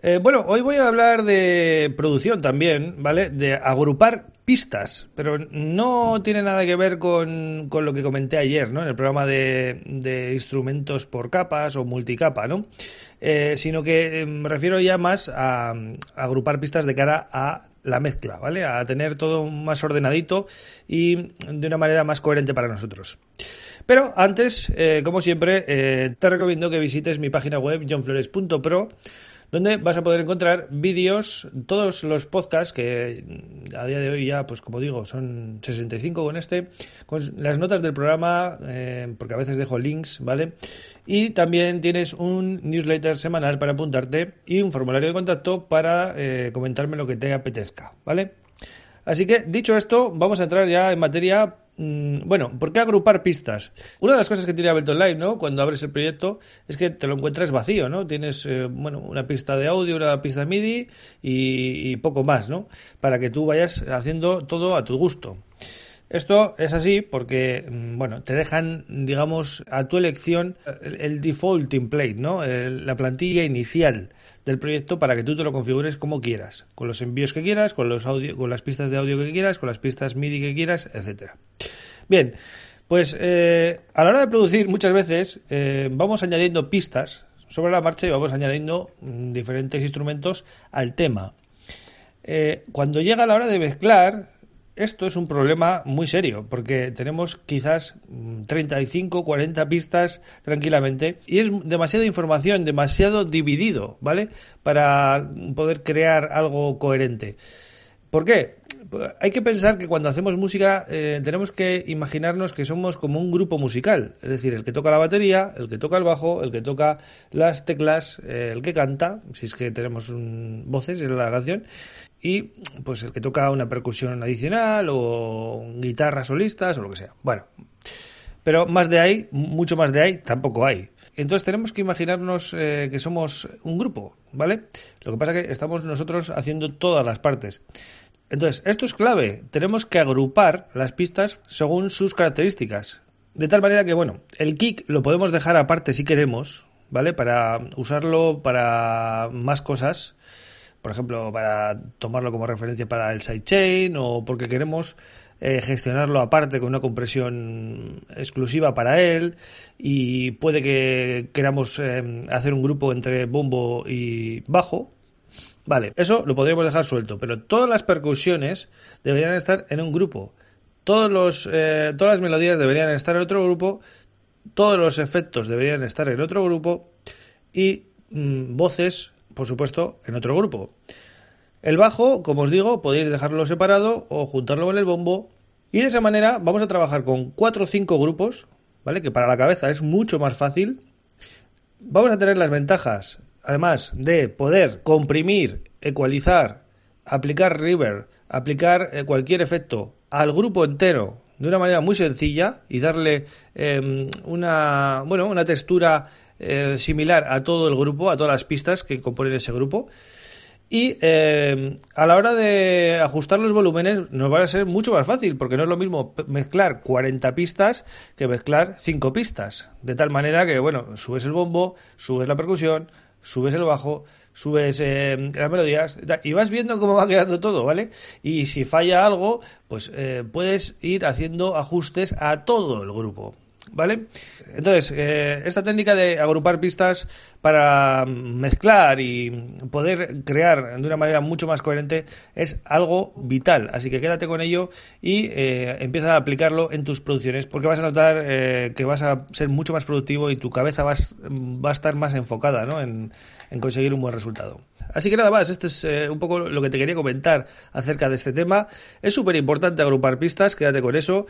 Eh, bueno, hoy voy a hablar de producción también, ¿vale? De agrupar pistas, pero no tiene nada que ver con, lo que comenté ayer, ¿no? En el programa de, instrumentos por capas o multicapa, ¿no? Eh, sino que eh, me refiero ya más a, agrupar pistas de cara a la mezcla, ¿vale? A tener todo más ordenadito y de una manera más coherente para nosotros. Pero antes, como siempre, te recomiendo que visites mi página web johnflores.pro donde vas a poder encontrar vídeos, todos los podcasts que a día de hoy ya, pues como digo, son 65 con este, con las notas del programa, eh, porque a veces dejo links, ¿vale? Y también tienes un newsletter semanal para apuntarte y un formulario de contacto para eh, comentarme lo que te apetezca, ¿vale? Así que, dicho esto, vamos a entrar ya en materia Mm, bueno, ¿por qué agrupar pistas? Una de las cosas que tiene Ableton Live, ¿no? Cuando abres el proyecto, es que te lo encuentras vacío, ¿no? Tienes, eh, bueno, una pista de audio, una pista MIDI y, poco más, ¿no? Para que tú vayas haciendo todo a tu gusto. Esto es así porque, mm, bueno, te dejan, digamos, a tu elección el, default template, ¿no? la plantilla inicial del proyecto para que tú te lo configures como quieras, con los envíos que quieras, con los audio, con las pistas de audio que quieras, con las pistas MIDI que quieras, etcétera. Bien, pues eh, a la hora de producir muchas veces eh, vamos añadiendo pistas sobre la marcha y vamos añadiendo mm, diferentes instrumentos al tema. Eh, cuando llega la hora de mezclar, esto es un problema muy serio, porque tenemos quizás 35, mm, 40 pistas tranquilamente y es demasiada información, demasiado dividido, ¿vale? Para poder crear algo coherente. ¿Por qué? Hay que pensar que cuando hacemos música eh, tenemos que imaginarnos que somos como un grupo musical, es decir, el que toca la batería, el que toca el bajo, el que toca las teclas, eh, el que canta, si es que tenemos voces en la canción, y pues el que toca una percusión adicional o guitarras solistas o lo que sea. Bueno, pero más de ahí, mucho más de ahí, tampoco hay. Entonces tenemos que imaginarnos eh, que somos un grupo, ¿vale? Lo que pasa es que estamos nosotros haciendo todas las partes. Entonces, esto es clave. Tenemos que agrupar las pistas según sus características. De tal manera que, bueno, el kick lo podemos dejar aparte si queremos, ¿vale? Para usarlo para más cosas por ejemplo, para tomarlo como referencia para el sidechain o porque queremos eh, gestionarlo aparte con una compresión exclusiva para él y puede que queramos eh, hacer un grupo entre bombo y bajo. Vale, eso lo podríamos dejar suelto, pero todas las percusiones deberían estar en un grupo. Todos los, eh, todas las melodías deberían estar en otro grupo, todos los efectos deberían estar en otro grupo y mm, voces por supuesto, en otro grupo. El bajo, como os digo, podéis dejarlo separado o juntarlo con el bombo. Y de esa manera vamos a trabajar con 4 o 5 grupos, ¿vale? Que para la cabeza es mucho más fácil. Vamos a tener las ventajas, además de poder comprimir, ecualizar, aplicar reverb, aplicar eh, cualquier efecto al grupo entero de una manera muy sencilla y darle em, una, bueno, una textura eh, similar a todo el grupo, a todas las pistas que componen ese grupo. Y eh, a la hora de ajustar los volúmenes nos va a ser mucho más fácil, porque no es lo mismo mezclar 40 pistas que mezclar 5 pistas. De tal manera que, bueno, subes el bombo, subes la percusión, subes el bajo, subes eh, las melodías y vas viendo cómo va quedando todo, ¿vale? Y si falla algo, pues puedes ir haciendo ajustes a todo el grupo. ¿Vale? Entonces, eh, esta técnica de agrupar pistas para mezclar y poder crear de una manera mucho más coherente es algo vital. Así que quédate con ello y eh, empieza a aplicarlo en tus producciones porque vas a notar eh, que vas a ser mucho más productivo y tu cabeza va a estar más enfocada ¿no? en conseguir un buen resultado. Así que nada más, este es eh, un poco lo que te quería comentar acerca de este tema. Es súper importante agrupar pistas, quédate con eso.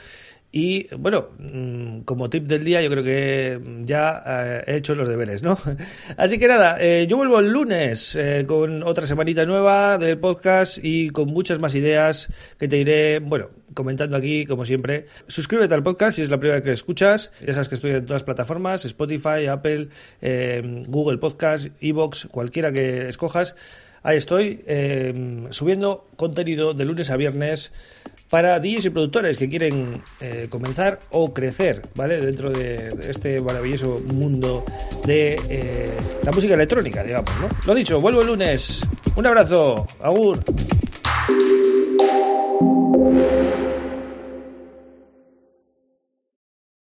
Y bueno, mm, como tip del día, yo creo que ya eh, he hecho los deberes, ¿no? Así que nada, eh, yo vuelvo el lunes con otra semanita nueva del podcast y con muchas más ideas que te iré, bueno, comentando aquí, como siempre. Suscríbete al podcast si es la primera vez que escuchas. Ya sabes que estoy en todas las plataformas: Spotify, Apple, Google Podcast, Evox, cualquiera que escojas. Ahí estoy subiendo contenido de lunes a viernes para DJs y productores que quieren eh, comenzar o crecer, ¿vale? Dentro de, este maravilloso mundo de eh, la música electrónica, digamos, ¿no? Lo dicho, vuelvo el lunes. Un abrazo. Agur.